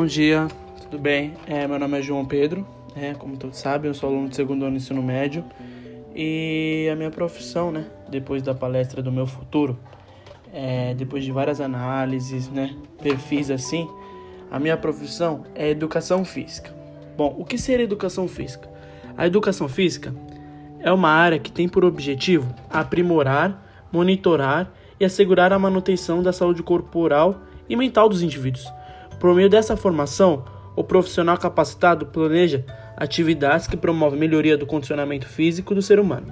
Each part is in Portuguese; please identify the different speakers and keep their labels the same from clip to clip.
Speaker 1: Bom dia, tudo bem? É, meu nome é João Pedro, é, como todos sabem, eu sou aluno de segundo ano do ensino médio e a minha profissão, né, depois da palestra do meu futuro, é, depois de várias análises, né, perfis assim, a minha profissão é educação física. Bom, o que seria educação física? A educação física é uma área que tem por objetivo aprimorar, monitorar e assegurar a manutenção da saúde corporal e mental dos indivíduos. Por meio dessa formação, o profissional capacitado planeja atividades que promovem melhoria do condicionamento físico do ser humano,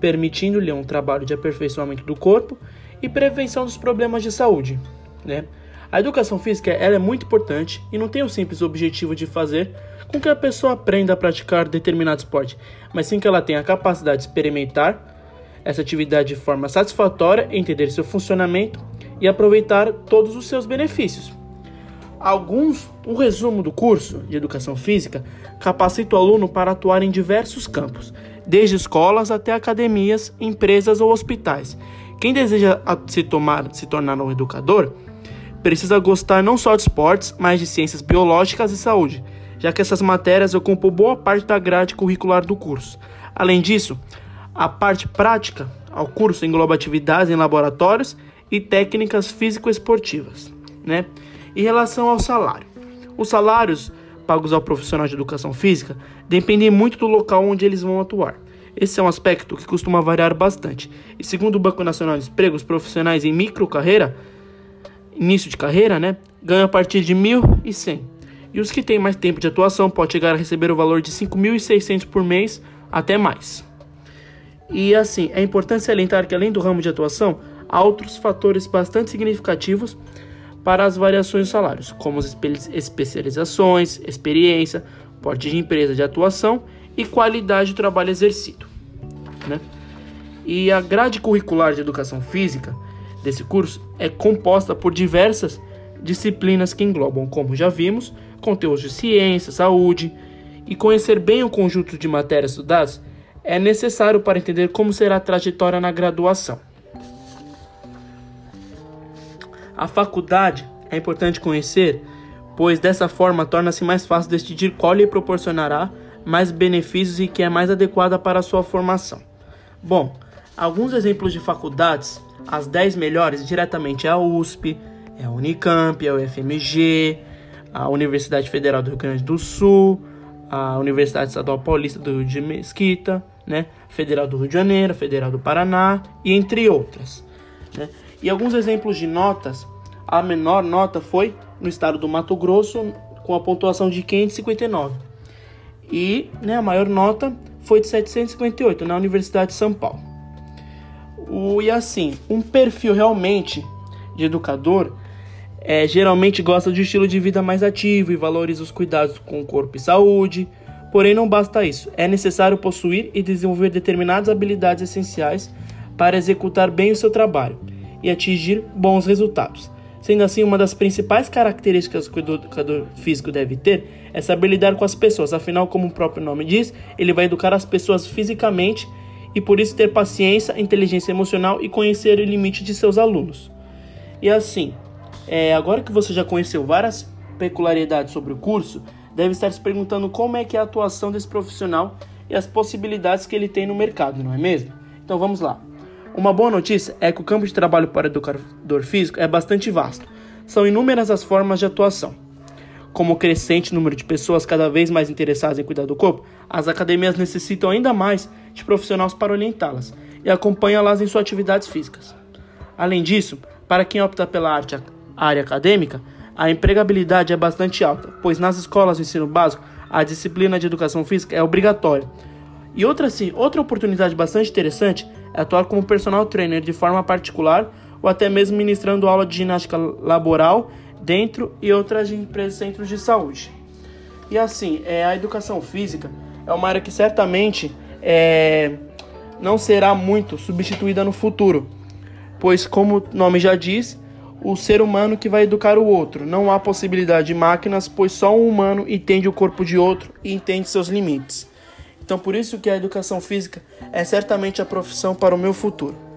Speaker 1: permitindo-lhe um trabalho de aperfeiçoamento do corpo e prevenção dos problemas de saúde. Né? A educação física ela é muito importante e não tem o simples objetivo de fazer com que a pessoa aprenda a praticar determinado esporte, mas sim que ela tenha a capacidade de experimentar essa atividade de forma satisfatória, entender seu funcionamento e aproveitar todos os seus benefícios. Alguns, um resumo do curso de educação física capacita o aluno para atuar em diversos campos, desde escolas até academias, empresas ou hospitais. Quem deseja se, tomar, se tornar um educador precisa gostar não só de esportes, mas de ciências biológicas e saúde, já que essas matérias ocupam boa parte da grade curricular do curso. Além disso, a parte prática ao curso engloba atividades em laboratórios e técnicas físico-esportivas. Né? Em relação ao salário, os salários pagos ao profissional de educação física dependem muito do local onde eles vão atuar. Esse é um aspecto que costuma variar bastante. E segundo o Banco Nacional de Emprego, os profissionais em micro carreira, início de carreira, né, ganham a partir de 1.100. E os que têm mais tempo de atuação podem chegar a receber o valor de 5.600 por mês até mais. E assim, é importante salientar que além do ramo de atuação, há outros fatores bastante significativos para as variações de salários, como as especializações, experiência, porte de empresa de atuação e qualidade do trabalho exercido. Né? E a grade curricular de educação física desse curso é composta por diversas disciplinas que englobam, como já vimos, conteúdos de ciência, saúde, e conhecer bem o conjunto de matérias estudadas é necessário para entender como será a trajetória na graduação. A faculdade é importante conhecer, pois dessa forma torna-se mais fácil decidir qual lhe proporcionará mais benefícios e que é mais adequada para a sua formação. Bom, alguns exemplos de faculdades, as 10 melhores diretamente é a USP, é a Unicamp, é o FMG, a Universidade Federal do Rio Grande do Sul, a Universidade Estadual Paulista do Rio de Mesquita, né? Federal do Rio de Janeiro, Federal do Paraná e entre outras. Né? E alguns exemplos de notas, a menor nota foi no estado do Mato Grosso com a pontuação de 559 e né, a maior nota foi de 758 na Universidade de São Paulo. O, e assim, um perfil realmente de educador é, geralmente gosta de um estilo de vida mais ativo e valoriza os cuidados com o corpo e saúde. Porém, não basta isso. É necessário possuir e desenvolver determinadas habilidades essenciais para executar bem o seu trabalho e atingir bons resultados. Sendo assim, uma das principais características que o educador físico deve ter é saber lidar com as pessoas. Afinal, como o próprio nome diz, ele vai educar as pessoas fisicamente e por isso ter paciência, inteligência emocional e conhecer o limite de seus alunos. E assim, é, agora que você já conheceu várias peculiaridades sobre o curso, deve estar se perguntando como é que é a atuação desse profissional e as possibilidades que ele tem no mercado, não é mesmo? Então vamos lá. Uma boa notícia é que o campo de trabalho para educador físico é bastante vasto. São inúmeras as formas de atuação. Como o crescente número de pessoas cada vez mais interessadas em cuidar do corpo, as academias necessitam ainda mais de profissionais para orientá-las e acompanhá-las em suas atividades físicas. Além disso, para quem opta pela arte área acadêmica, a empregabilidade é bastante alta, pois nas escolas de ensino básico a disciplina de educação física é obrigatória. E outra, sim, outra oportunidade bastante interessante é atuar como personal trainer de forma particular ou até mesmo ministrando aula de ginástica laboral dentro e outras empresas centros de saúde. E assim, é, a educação física é uma área que certamente é, não será muito substituída no futuro, pois, como o nome já diz, o ser humano que vai educar o outro. Não há possibilidade de máquinas, pois só um humano entende o corpo de outro e entende seus limites. Então, por isso que a educação física é certamente a profissão para o meu futuro.